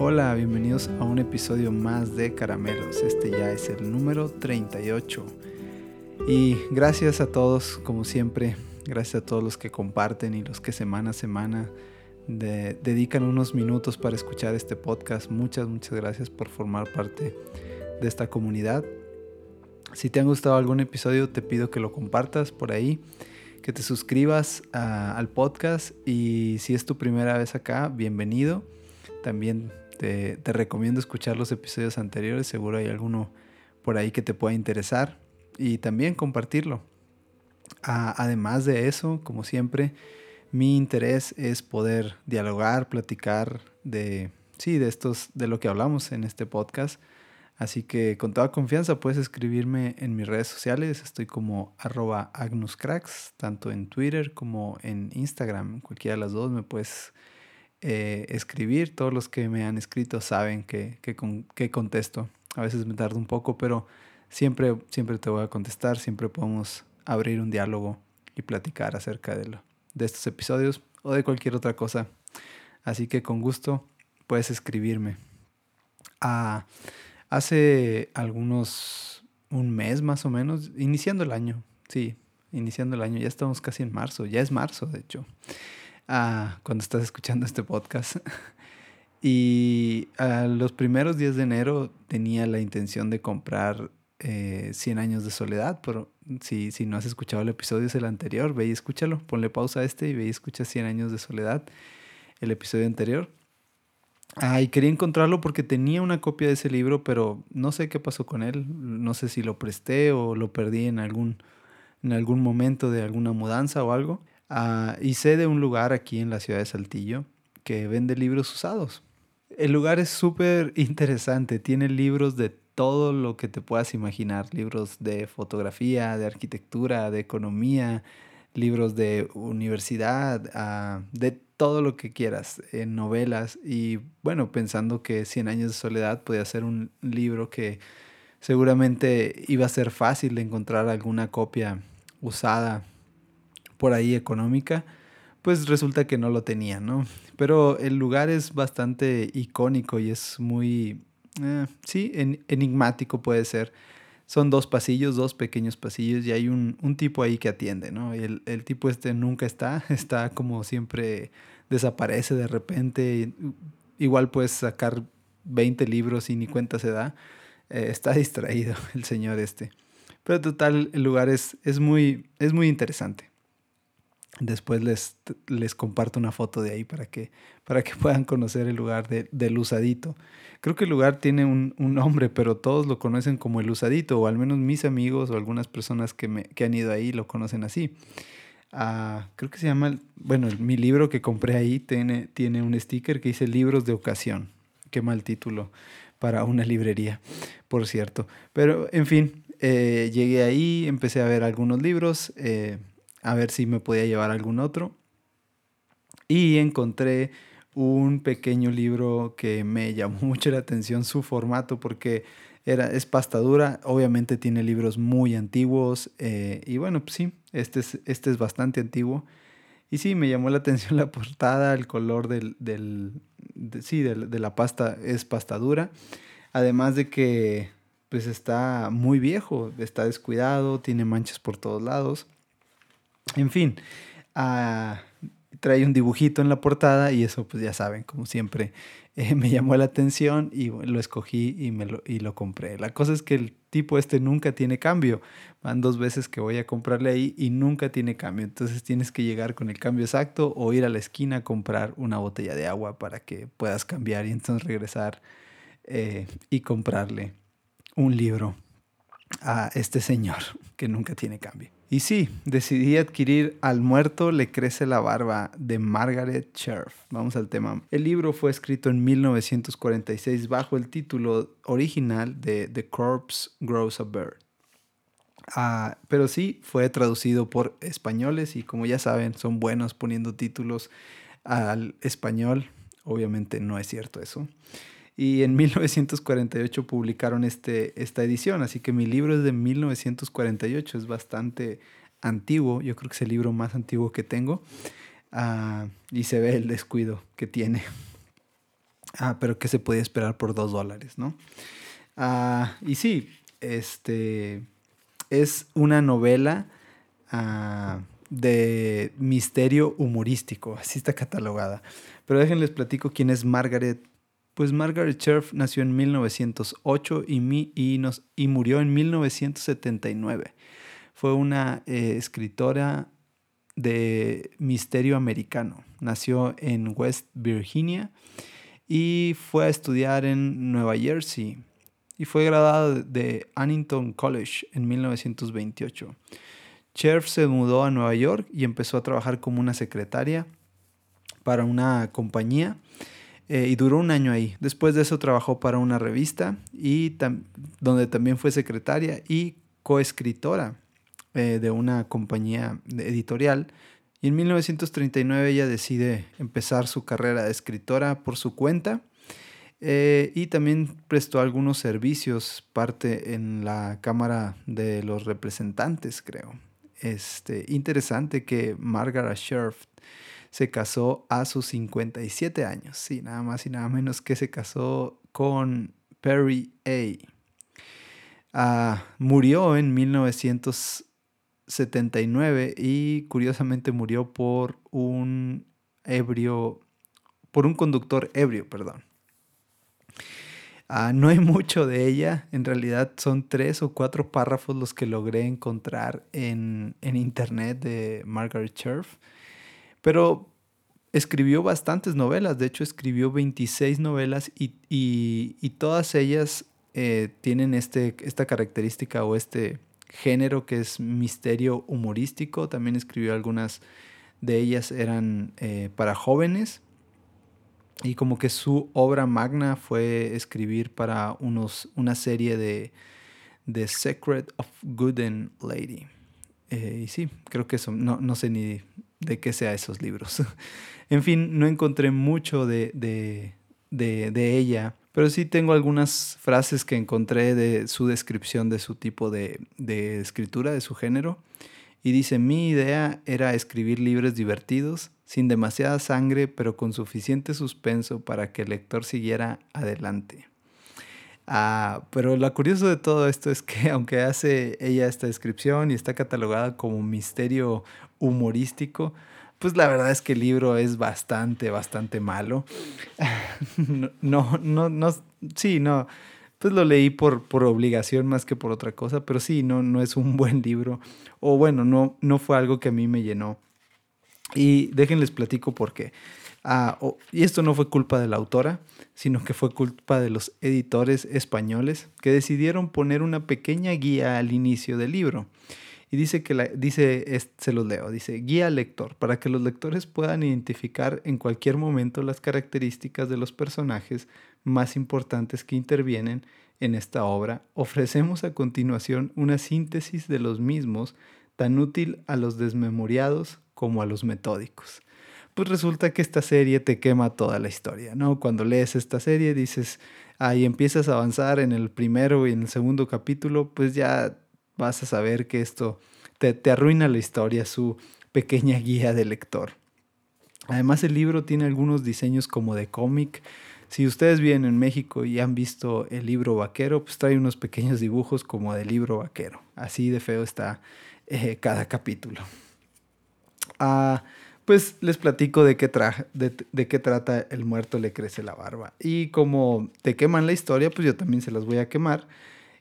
Hola, bienvenidos a un episodio más de Caramelos. Este ya es el número 38. Y gracias a todos, como siempre, gracias a todos los que comparten y los que semana a semana dedican unos minutos para escuchar este podcast. Muchas, muchas gracias por formar parte de esta comunidad. Si te han gustado algún episodio, te pido que lo compartas por ahí, que te suscribas al podcast y si es tu primera vez acá, bienvenido. También te, recomiendo escuchar los episodios anteriores, seguro hay alguno por ahí que te pueda interesar y también compartirlo. además de eso, como siempre, mi interés es poder dialogar, platicar de, sí, de estos, de lo que hablamos en este podcast. Así que con toda confianza puedes escribirme en mis redes sociales. Estoy como arroba agnuscracks, tanto en Twitter como en Instagram. Cualquiera de las dos me puedes eh, escribir. Todos los que me han escrito saben que, que, contesto. A veces me tardo un poco, pero siempre, siempre te voy a contestar. Siempre podemos abrir un diálogo y platicar acerca de lo, de estos episodios o de cualquier otra cosa. Así que con gusto puedes escribirme. Ah, hace algunos, un mes más o menos, iniciando el año, sí, iniciando el año, ya estamos casi en marzo, ya es marzo de hecho, ah, cuando estás escuchando este podcast. y a los primeros días de enero tenía la intención de comprar eh, 100 años de soledad, pero si, si no has escuchado el episodio es el anterior, ve y escúchalo, ponle pausa a este y ve y escucha 100 años de soledad, el episodio anterior. Ay, quería encontrarlo porque tenía una copia de ese libro, pero no sé qué pasó con él. No sé si lo presté o lo perdí en algún, en algún momento de alguna mudanza o algo. Ah, y sé de un lugar aquí en la ciudad de Saltillo que vende libros usados. El lugar es súper interesante, tiene libros de todo lo que te puedas imaginar, libros de fotografía, de arquitectura, de economía, libros de universidad, ah, de todo lo que quieras, en novelas y bueno, pensando que Cien años de soledad podía ser un libro que seguramente iba a ser fácil de encontrar alguna copia usada por ahí económica, pues resulta que no lo tenía, ¿no? Pero el lugar es bastante icónico y es muy eh, sí, enigmático puede ser. Son dos pasillos, dos pequeños pasillos y hay un, tipo ahí que atiende, ¿no? El, el, tipo este nunca está, está como siempre desaparece de repente. Igual puedes sacar 20 libros y ni cuenta se da. Eh, está distraído el señor este. Pero total, el lugar es, es, muy, es muy interesante. Después les, les comparto una foto de ahí para que, para que puedan conocer el lugar de, del usadito. Creo que el lugar tiene un, un, nombre, pero todos lo conocen como el usadito, o al menos mis amigos o algunas personas que, me, que han ido ahí lo conocen así. Ah, creo que se llama, bueno, mi libro que compré ahí tiene, tiene un sticker que dice libros de ocasión. Qué mal título para una librería, por cierto. Pero, en fin, eh, llegué ahí, empecé a ver algunos libros. Eh, a ver si me podía llevar algún otro. Y encontré un pequeño libro que me llamó mucho la atención su formato porque era, es pastadura, obviamente tiene libros muy antiguos eh, y bueno, pues sí, este es, este es bastante antiguo. Y sí, me llamó la atención la portada, el color del, del sí, de, de, la pasta es pastadura. Además de que pues está muy viejo, está descuidado, tiene manchas por todos lados. En fin, ah, trae un dibujito en la portada y eso pues ya saben, como siempre, eh, me llamó la atención y lo escogí y, me lo, y lo compré. La cosa es que el tipo este nunca tiene cambio. Van dos veces que voy a comprarle ahí y nunca tiene cambio. Entonces tienes que llegar con el cambio exacto o ir a la esquina a comprar una botella de agua para que puedas cambiar y entonces regresar eh, y comprarle un libro a este señor que nunca tiene cambio. Y sí, decidí adquirir Al muerto le crece la barba de Margaret Cherf. Vamos al tema. El libro fue escrito en 1946 bajo el título original de The Corpse Grows a Bird. Ah, pero sí, fue traducido por españoles y como ya saben, son buenos poniendo títulos al español. Obviamente no es cierto eso. Y en 1948 publicaron este, esta edición, así que mi libro es de 1948, es bastante antiguo, yo creo que es el libro más antiguo que tengo, ah, y se ve el descuido que tiene. Ah, pero que se podía esperar por dos dólares, ¿no? Ah, y sí, este es una novela ah, de misterio humorístico, así está catalogada. Pero déjenles platico quién es Margaret. Pues Margaret Cherf nació en 1908 y, murió en 1979. Fue una eh, escritora de misterio americano. Nació en West Virginia y fue a estudiar en Nueva Jersey y fue graduada de Annington College en 1928. Cherf se mudó a Nueva York y empezó a trabajar como una secretaria para una compañía eh, y duró un año ahí. Después de eso trabajó para una revista y donde también fue secretaria y coescritora eh, de una compañía editorial. Y en 1939 ella decide empezar su carrera de escritora por su cuenta eh, y también prestó algunos servicios, parte en la Cámara de los Representantes, creo. Este, interesante que Margaret Scherf se casó a sus 57 años, sí, nada más y nada menos que se casó con Perry A. Ah, murió en 1979 y curiosamente murió por un ebrio, por un conductor ebrio, perdón. Ah, no hay mucho de ella, en realidad son tres o cuatro párrafos los que logré encontrar en, internet de Margaret Cherf, pero escribió bastantes novelas, de hecho escribió 26 novelas y, todas ellas eh, tienen este, esta característica o este género que es misterio humorístico, también escribió algunas de ellas eran eh, para jóvenes y como que su obra magna fue escribir para unos, una serie de The Secret of Good and Lady. Eh, y sí, creo que eso, no, no, sé ni de qué sea esos libros. en fin, no encontré mucho de, de, de, de, ella, pero sí tengo algunas frases que encontré de su descripción de su tipo de, de escritura, de su género. Y dice, mi idea era escribir libros divertidos, sin demasiada sangre, pero con suficiente suspenso para que el lector siguiera adelante. Ah, pero lo curioso de todo esto es que aunque hace ella esta descripción y está catalogada como misterio humorístico, pues la verdad es que el libro es bastante, bastante malo. no, no, no, sí, no. Pues lo leí por, por obligación más que por otra cosa, pero sí, no, no es un buen libro. O bueno, no, no fue algo que a mí me llenó. Y déjenles platico por qué. Ah, y esto no fue culpa de la autora, sino que fue culpa de los editores españoles que decidieron poner una pequeña guía al inicio del libro. Y dice que la, dice, se los leo, dice guía lector, para que los lectores puedan identificar en cualquier momento las características de los personajes más importantes que intervienen en esta obra. Ofrecemos a continuación una síntesis de los mismos tan útil a los desmemoriados como a los metódicos. Pues resulta que esta serie te quema toda la historia, ¿no? Cuando lees esta serie dices, ahí empiezas a avanzar en el primero y en el segundo capítulo, pues ya vas a saber que esto te, te arruina la historia, su pequeña guía de lector. Además el libro tiene algunos diseños como de cómic. Si ustedes vienen en México y han visto el libro vaquero, pues trae unos pequeños dibujos como de libro vaquero. Así de feo está eh, cada capítulo. Ah, pues les platico de, qué trata El muerto le crece la barba. Y como te queman la historia, pues yo también se las voy a quemar.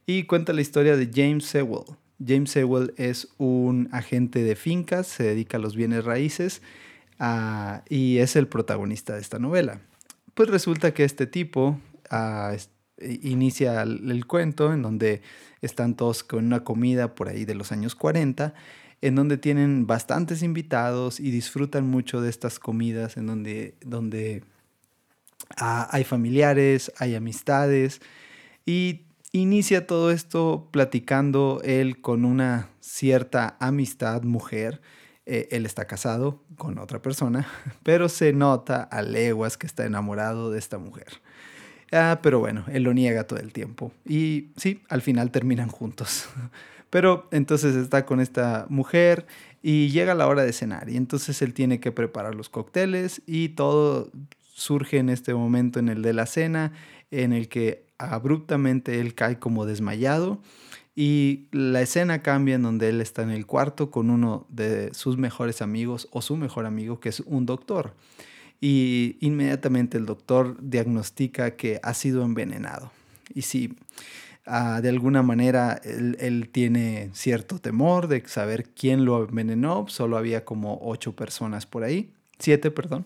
Y cuenta la historia de James Sewell. James Sewell es un agente de fincas, se dedica a los bienes raíces ah, y es el protagonista de esta novela. Pues resulta que este tipo ah, inicia el, cuento en donde están todos con una comida por ahí de los años 40 en donde tienen bastantes invitados y disfrutan mucho de estas comidas, en donde, donde ah, hay familiares, hay amistades y inicia todo esto platicando él con una cierta amistad mujer. Eh, él está casado con otra persona, pero se nota a leguas que está enamorado de esta mujer. Ah, pero bueno, él lo niega todo el tiempo. Y sí, al final terminan juntos. Pero entonces está con esta mujer y llega la hora de cenar y entonces él tiene que preparar los cócteles y todo surge en este momento en el de la cena, en el que abruptamente él cae como desmayado y la escena cambia en donde él está en el cuarto con uno de sus mejores amigos o su mejor amigo que es un doctor. Y inmediatamente el doctor diagnostica que ha sido envenenado. Y si ah, de alguna manera él, él, tiene cierto temor de saber quién lo envenenó, solo había como ocho personas por ahí, siete, perdón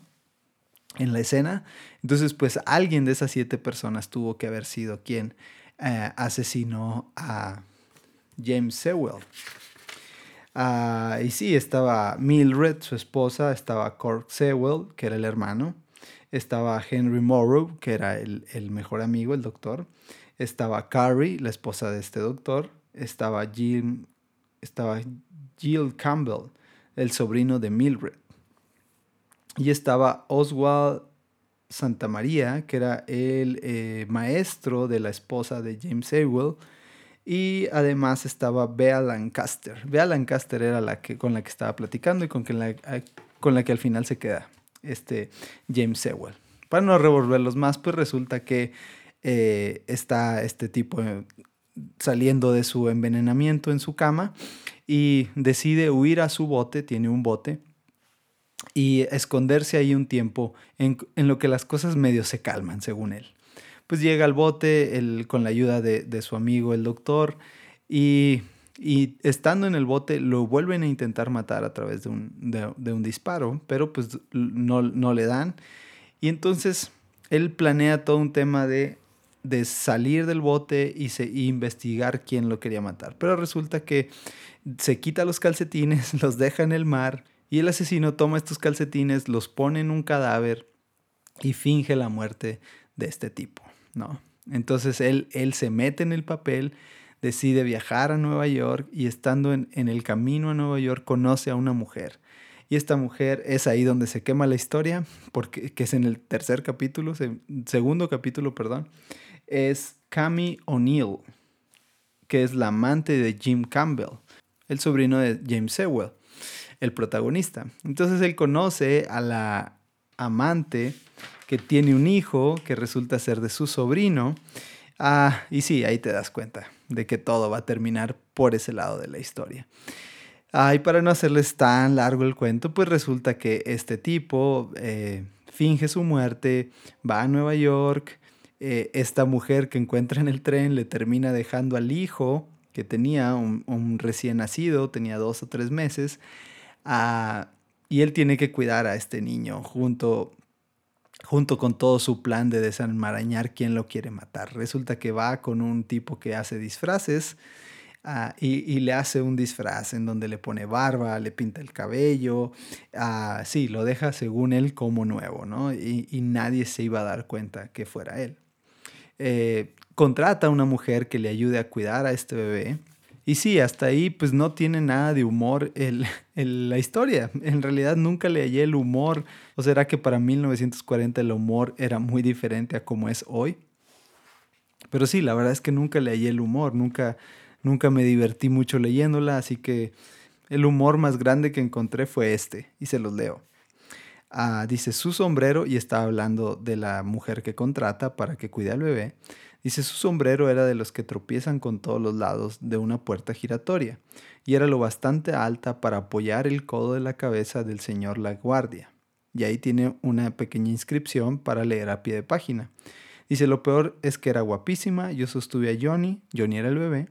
en la escena. Entonces, pues alguien de esas siete personas tuvo que haber sido quien eh, asesinó a James Sewell. Ah, y sí, estaba Mildred, su esposa, estaba Cork Sewell, que era el hermano, estaba Henry Morrow, que era el, el mejor amigo, el doctor, estaba Carrie, la esposa de este doctor, estaba Jill, estaba Jill Campbell, el sobrino de Mildred y estaba Oswald Santamaría, que era el eh, maestro de la esposa de James Sewell, y además estaba Bea Lancaster. Bea Lancaster era la que, con la que estaba platicando y con, la, con la que al final se queda este James Sewell. Para no revolverlos más, pues resulta que eh, está este tipo eh, saliendo de su envenenamiento en su cama y decide huir a su bote, tiene un bote, y esconderse ahí un tiempo en, lo que las cosas medio se calman, según él. Pues llega al bote con la ayuda de, su amigo el doctor y, estando en el bote lo vuelven a intentar matar a través de un, disparo, pero pues no, no, le dan. Y entonces él planea todo un tema de, de salir del bote y, se, y investigar quién lo quería matar. Pero resulta que se quita los calcetines, los deja en el mar y el asesino toma estos calcetines, los pone en un cadáver y finge la muerte de este tipo, ¿no? Entonces él, él se mete en el papel, decide viajar a Nueva York y estando en, el camino a Nueva York conoce a una mujer. Y esta mujer es ahí donde se quema la historia, porque que es en el tercer capítulo, segundo capítulo, perdón, es Cami O'Neill, que es la amante de Jim Campbell, el sobrino de James Sewell el protagonista. Entonces él conoce a la amante que tiene un hijo que resulta ser de su sobrino. Ah, y sí, ahí te das cuenta de que todo va a terminar por ese lado de la historia. Ah, y para no hacerles tan largo el cuento, pues resulta que este tipo eh, finge su muerte, va a Nueva York, eh, esta mujer que encuentra en el tren le termina dejando al hijo que tenía un, un recién nacido, tenía dos o tres meses, y él tiene que cuidar a este niño junto, junto con todo su plan de desenmarañar quién lo quiere matar. Resulta que va con un tipo que hace disfraces ah, y, le hace un disfraz en donde le pone barba, le pinta el cabello, uh, sí, lo deja según él como nuevo, ¿no? Y, nadie se iba a dar cuenta que fuera él. Eh, contrata a una mujer que le ayude a cuidar a este bebé y sí, hasta ahí pues no tiene nada de humor el, la historia. En realidad nunca le hallé el humor. ¿O será que para 1940 el humor era muy diferente a como es hoy? Pero sí, la verdad es que nunca le hallé el humor. Nunca, nunca me divertí mucho leyéndola. Así que el humor más grande que encontré fue este. Y se los leo. Ah, dice su sombrero y está hablando de la mujer que contrata para que cuide al bebé. Dice su sombrero era de los que tropiezan con todos los lados de una puerta giratoria, y era lo bastante alta para apoyar el codo de la cabeza del señor La Guardia. Y ahí tiene una pequeña inscripción para leer a pie de página. Dice, lo peor es que era guapísima, yo sostuve a Johnny, Johnny era el bebé,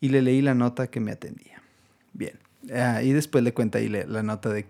y le leí la nota que me atendía. Bien, ah, y después le cuenta ahí la nota de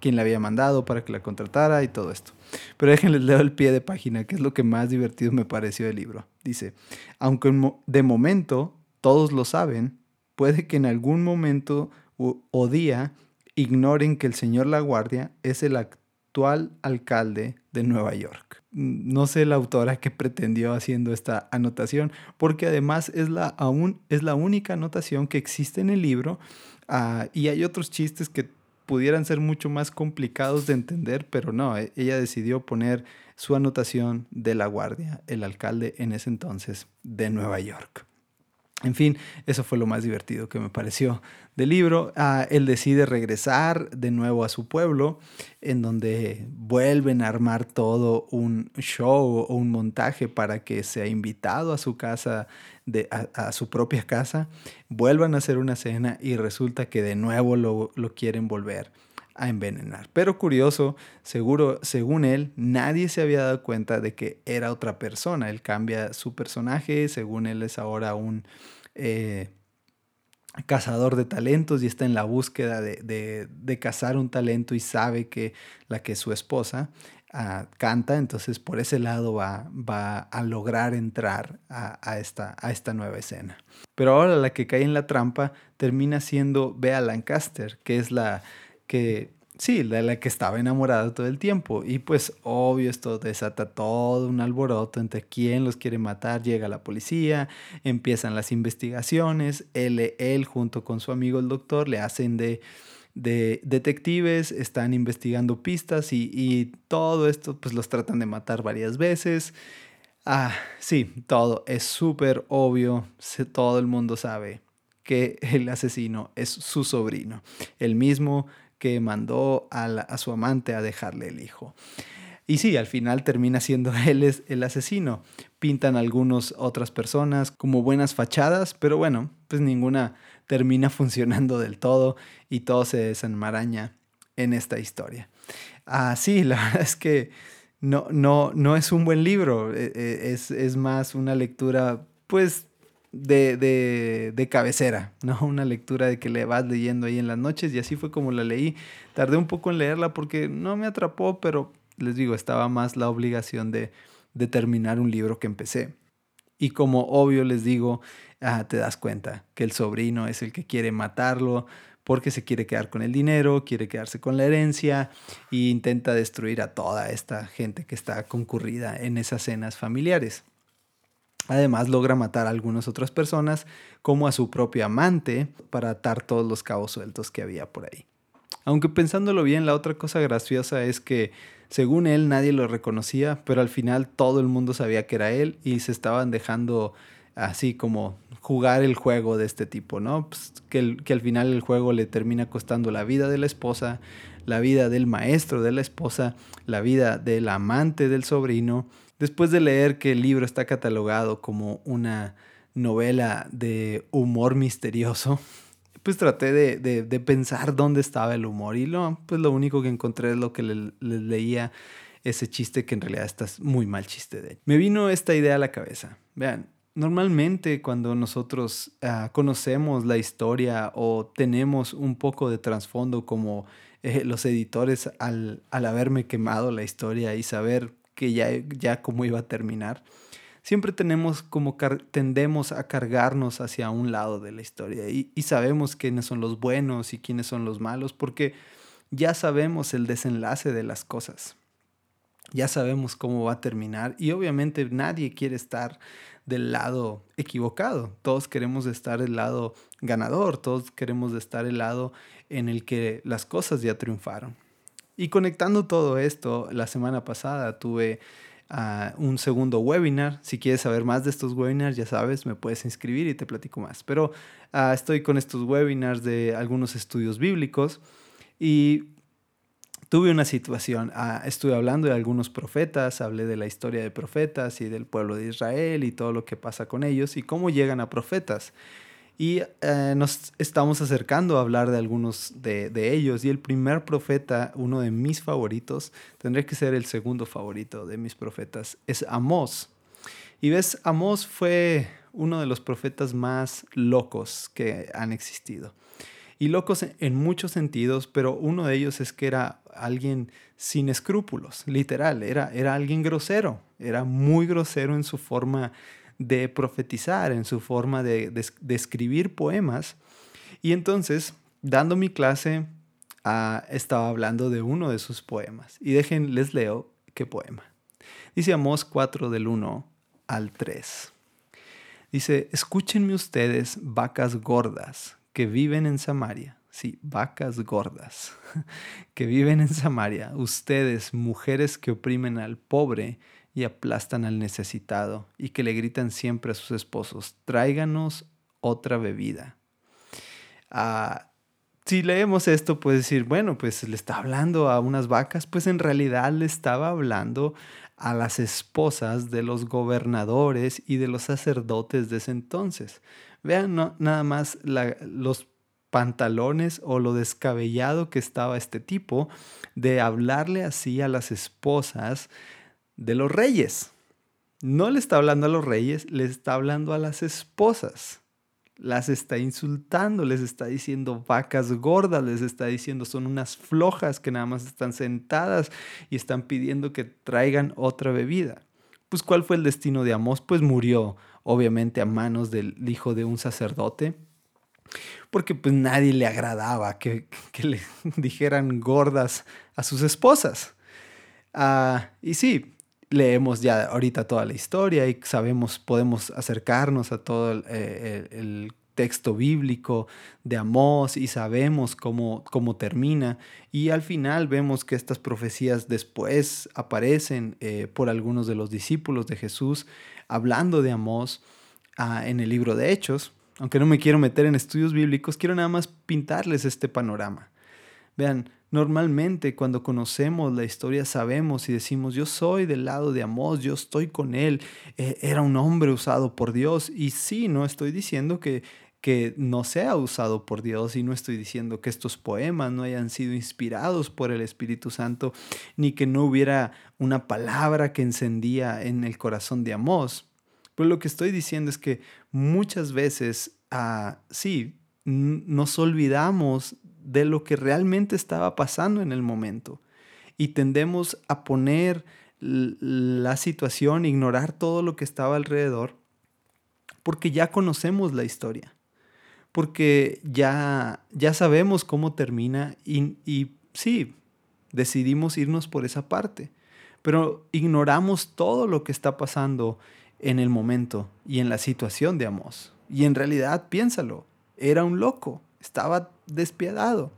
quién le había mandado para que la contratara y todo esto. Pero déjenles leo el pie de página, que es lo que más divertido me pareció del libro. Dice, aunque de momento todos lo saben, puede que en algún momento o día ignoren que el señor La Guardia es el actual alcalde de Nueva York. No sé la autora que pretendió haciendo esta anotación, porque además es la, aún, es la única anotación que existe en el libro ah, y hay otros chistes que pudieran ser mucho más complicados de entender, pero no, e, ella decidió poner su anotación de la guardia, el alcalde en ese entonces de Nueva York. En fin, eso fue lo más divertido que me pareció del libro. Ah, él decide regresar de nuevo a su pueblo, en donde vuelven a armar todo un show o un montaje para que sea invitado a su casa, a, su propia casa, vuelvan a hacer una cena y resulta que de nuevo lo quieren volver a envenenar. Pero curioso, seguro, según él, nadie se había dado cuenta de que era otra persona. Él cambia su personaje, según él es ahora un eh, cazador de talentos y está en la búsqueda de, cazar un talento y sabe que la que es su esposa ah, canta, entonces por ese lado va, va a lograr entrar a, esta, a esta nueva escena. Pero ahora la que cae en la trampa termina siendo Bea Lancaster, que es la que Sí, de la que estaba enamorada todo el tiempo. Y pues obvio esto desata todo un alboroto entre quién los quiere matar. Llega la policía, empiezan las investigaciones. Él, él junto con su amigo el doctor le hacen de, de detectives, están investigando pistas y, y, todo esto pues los tratan de matar varias veces. Ah, sí, todo es súper obvio. Todo el mundo sabe que el asesino es su sobrino. El mismo que mandó a, su amante a dejarle el hijo. Y sí, al final termina siendo él el asesino. Pintan algunas otras personas como buenas fachadas, pero bueno, pues ninguna termina funcionando del todo y todo se desenmaraña en esta historia. Ah, sí, la verdad es que no, no, no es un buen libro, e, e, es, es más una lectura pues de, de, cabecera, ¿no? Una lectura de que le vas leyendo ahí en las noches y así fue como la leí. Tardé un poco en leerla porque no me atrapó, pero les digo, estaba más la obligación de, de terminar un libro que empecé. Y como obvio les digo, ah, te das cuenta que el sobrino es el que quiere matarlo porque se quiere quedar con el dinero, quiere quedarse con la herencia e intenta destruir a toda esta gente que está concurrida en esas cenas familiares. Además logra matar a algunas otras personas, como a su propio amante, para atar todos los cabos sueltos que había por ahí. Aunque pensándolo bien, la otra cosa graciosa es que, según él, nadie lo reconocía, pero al final todo el mundo sabía que era él y se estaban dejando así como jugar el juego de este tipo, ¿no? Pues, que, que al final el juego le termina costando la vida de la esposa, la vida del maestro de la esposa, la vida del amante del sobrino Después de leer que el libro está catalogado como una novela de humor misterioso, pues traté de, pensar dónde estaba el humor y lo, pues lo único que encontré es lo que les leía ese chiste que en realidad está muy mal chiste de Me vino esta idea a la cabeza. Vean, normalmente cuando nosotros ah, conocemos la historia o tenemos un poco de trasfondo como eh, los editores al, al haberme quemado la historia y saber que ya, ya cómo iba a terminar, siempre tenemos como tendemos a cargarnos hacia un lado de la historia y, y sabemos quiénes son los buenos y quiénes son los malos porque ya sabemos el desenlace de las cosas. Ya sabemos cómo va a terminar y obviamente nadie quiere estar del lado equivocado. Todos queremos estar del lado ganador, todos queremos estar el lado en el que las cosas ya triunfaron. Y conectando todo esto, la semana pasada tuve ah, un segundo webinar. Si quieres saber más de estos webinars, ya sabes, me puedes inscribir y te platico más. Pero ah, estoy con estos webinars de algunos estudios bíblicos y tuve una situación. Ah, estuve hablando de algunos profetas, hablé de la historia de profetas y del pueblo de Israel y todo lo que pasa con ellos y cómo llegan a profetas. Y eh, nos estamos acercando a hablar de algunos de, ellos. Y el primer profeta, uno de mis favoritos, tendría que ser el segundo favorito de mis profetas, es Amós. Y ves, Amós fue uno de los profetas más locos que han existido. Y locos en muchos sentidos, pero uno de ellos es que era alguien sin escrúpulos, literal, era, era alguien grosero, era muy grosero en su forma de profetizar, en su forma de, escribir poemas. Y entonces, dando mi clase, ah, estaba hablando de uno de sus poemas. Y dejen, les leo qué poema. Dice Amós 4 del 1 al 3. Dice, escúchenme ustedes, vacas gordas que viven en Samaria. Sí, vacas gordas que viven en Samaria. Ustedes, mujeres que oprimen al pobre y aplastan al necesitado y que le gritan siempre a sus esposos, tráiganos otra bebida. Ah, si leemos esto, puedes decir, bueno, pues le está hablando a unas vacas, pues en realidad le estaba hablando a las esposas de los gobernadores y de los sacerdotes de ese entonces. Vean nada más los pantalones o lo descabellado que estaba este tipo de hablarle así a las esposas de los reyes. No le está hablando a los reyes, le está hablando a las esposas. Las está insultando, les está diciendo vacas gordas, les está diciendo son unas flojas que nada más están sentadas y están pidiendo que traigan otra bebida. Pues ¿cuál fue el destino de Amós? Pues murió obviamente a manos del hijo de un sacerdote porque pues nadie le agradaba que, le dijeran gordas a sus esposas. Ah, y sí, leemos ya ahorita toda la historia y sabemos, podemos acercarnos a todo el, eh, texto bíblico de Amós y sabemos cómo, cómo, termina. Y al final vemos que estas profecías después aparecen eh, por algunos de los discípulos de Jesús hablando de Amós ah, en el libro de Hechos aunque no me quiero meter en estudios bíblicos, quiero nada más pintarles este panorama. Vean, normalmente cuando conocemos la historia sabemos y decimos, yo soy del lado de Amós, yo estoy con él, eh, era un hombre usado por Dios. Y sí, no estoy diciendo que, que no sea usado por Dios y no estoy diciendo que estos poemas no hayan sido inspirados por el Espíritu Santo, ni que no hubiera una palabra que encendía en el corazón de Amós. Pero lo que estoy diciendo es que muchas veces, ah, sí, nos olvidamos de lo que realmente estaba pasando en el momento y tendemos a poner la situación, ignorar todo lo que estaba alrededor, porque ya conocemos la historia, porque ya, ya sabemos cómo termina y, y sí, decidimos irnos por esa parte, pero ignoramos todo lo que está pasando en el momento y en la situación de Amós. Y en realidad, piénsalo, era un loco, estaba despiadado.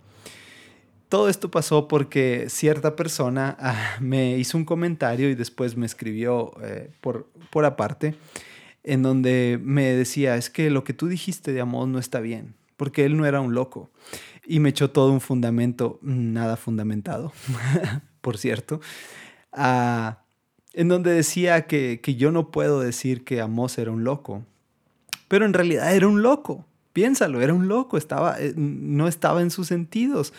Todo esto pasó porque cierta persona ah, me hizo un comentario y después me escribió eh, por, por aparte, en donde me decía, es que lo que tú dijiste de Amós no está bien, porque él no era un loco. Y me echó todo un fundamento, nada fundamentado, por cierto. en donde decía que, yo no puedo decir que Amos era un loco, pero en realidad era un loco. Piénsalo, era un loco, estaba, eh, no estaba en sus sentidos.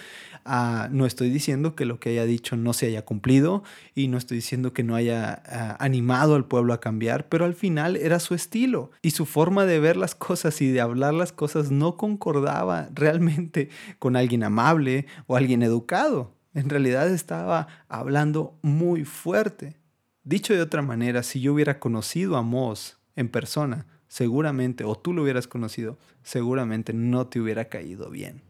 Ah, no estoy diciendo que lo que haya dicho no se haya cumplido y no estoy diciendo que no haya ah, animado al pueblo a cambiar, pero al final era su estilo y su forma de ver las cosas y de hablar las cosas no concordaba realmente con alguien amable o alguien educado. En realidad estaba hablando muy fuerte. Dicho de otra manera, si yo hubiera conocido a Moss en persona, seguramente, o tú lo hubieras conocido, seguramente no te hubiera caído bien.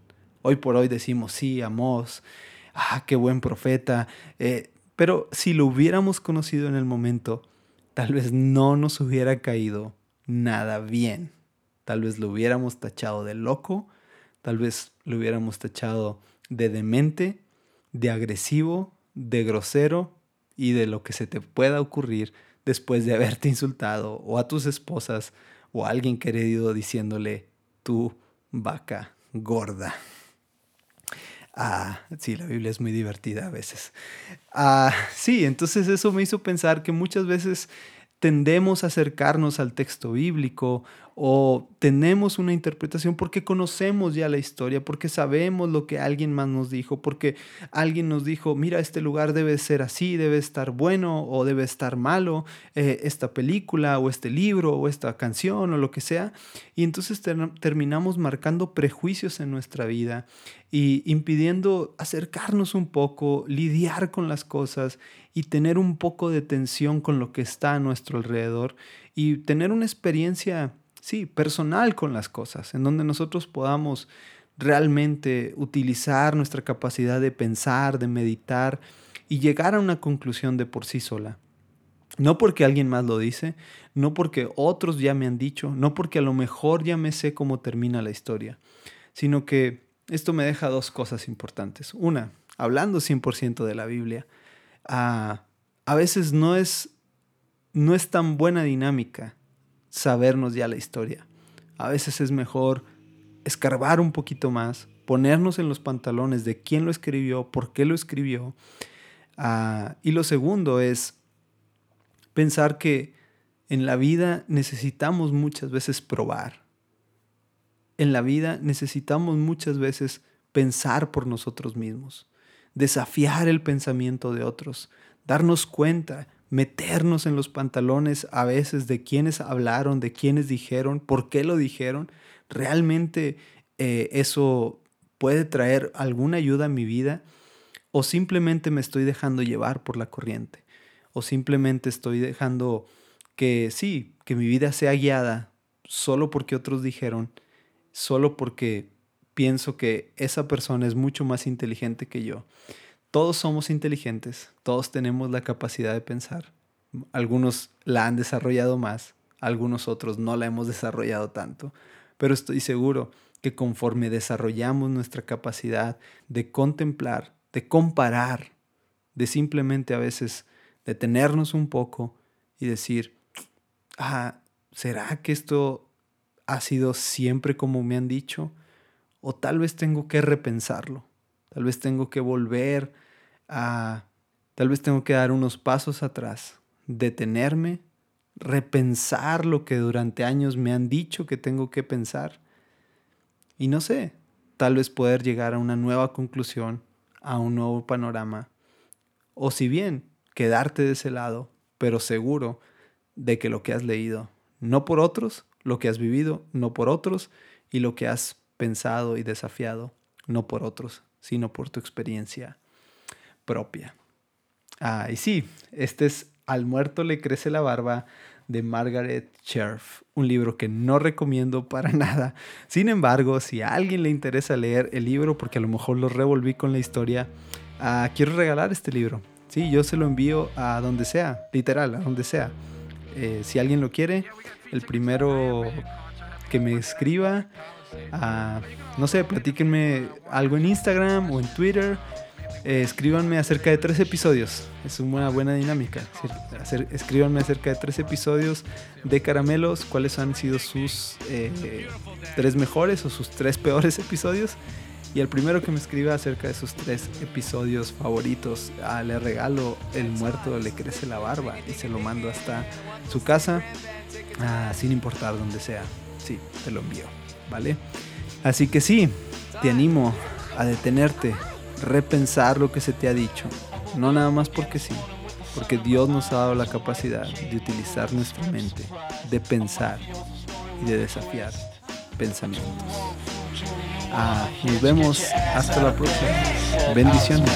Hoy por hoy decimos, sí, Amos, ah, qué buen profeta, eh, pero si lo hubiéramos conocido en el momento, tal vez no nos hubiera caído nada bien. Tal vez lo hubiéramos tachado de loco, tal vez lo hubiéramos tachado de demente, de agresivo, de grosero, y de lo que se te pueda ocurrir después de haberte insultado o a tus esposas o a alguien querido diciéndole tu vaca gorda. Ah, sí, la Biblia es muy divertida a veces. Ah, sí, entonces eso me hizo pensar que muchas veces tendemos a acercarnos al texto bíblico o tenemos una interpretación porque conocemos ya la historia, porque sabemos lo que alguien más nos dijo, porque alguien nos dijo, mira, este lugar debe ser así, debe estar bueno o debe estar malo, eh, esta película o este libro o esta canción o lo que sea. Y entonces terminamos marcando prejuicios en nuestra vida y impidiendo acercarnos un poco, lidiar con las cosas y tener un poco de tensión con lo que está a nuestro alrededor y tener una experiencia sí, personal con las cosas, en donde nosotros podamos realmente utilizar nuestra capacidad de pensar, de meditar y llegar a una conclusión de por sí sola. No porque alguien más lo dice, no porque otros ya me han dicho, no porque a lo mejor ya me sé cómo termina la historia, sino que esto me deja dos cosas importantes. Una, hablando 100% de la Biblia, a, a veces no es, no es tan buena dinámica sabernos ya la historia. A veces es mejor escarbar un poquito más, ponernos en los pantalones de quién lo escribió, por qué lo escribió. Ah, y lo segundo es pensar que en la vida necesitamos muchas veces probar. En la vida necesitamos muchas veces pensar por nosotros mismos, desafiar el pensamiento de otros, darnos cuenta, meternos en los pantalones a veces de quienes hablaron, de quienes dijeron, por qué lo dijeron. ¿Realmente eh, eso puede traer alguna ayuda a mi vida? ¿O simplemente me estoy dejando llevar por la corriente? ¿O simplemente estoy dejando que sí, que mi vida sea guiada solo porque otros dijeron, solo porque pienso que esa persona es mucho más inteligente que yo. Todos somos inteligentes, todos tenemos la capacidad de pensar. Algunos la han desarrollado más, algunos otros no la hemos desarrollado tanto, pero estoy seguro que conforme desarrollamos nuestra capacidad de contemplar, de comparar, de simplemente a veces detenernos un poco y decir, ah, ¿será que esto ha sido siempre como me han dicho? O tal vez tengo que repensarlo. Tal vez tengo que volver a... Tal vez tengo que dar unos pasos atrás, detenerme, repensar lo que durante años me han dicho que tengo que pensar. Y no sé, tal vez poder llegar a una nueva conclusión, a un nuevo panorama. O si bien, quedarte de ese lado, pero seguro de que lo que has leído, no por otros, lo que has vivido, no por otros, y lo que has pensado y desafiado, no por otros, sino por tu experiencia propia. Ah, y sí, este es Al muerto le crece la barba de Margaret Cherf, un libro que no recomiendo para nada. Sin embargo, si a alguien le interesa leer el libro, porque a lo mejor lo revolví con la historia, ah, quiero regalar este libro. Sí, yo se lo envío a donde sea, literal, a donde sea. Eh, si alguien lo quiere, el primero que me escriba, uh, no sé, platíquenme algo en Instagram o en Twitter. Eh, escríbanme acerca de tres episodios. Es una buena dinámica. escríbanme acerca de tres episodios de Caramelos. ¿Cuáles han sido sus eh, tres mejores o sus tres peores episodios? Y el primero que me escriba acerca de sus tres episodios favoritos, ah, le regalo El muerto le crece la barba y se lo mando hasta su casa, ah, sin importar dónde sea. Sí, te lo envío, ¿vale? Así que sí, te animo a detenerte, repensar lo que se te ha dicho. No nada más porque sí, porque Dios nos ha dado la capacidad de utilizar nuestra mente, de pensar y de desafiar pensamientos. Ah, nos vemos hasta la próxima. Bendiciones.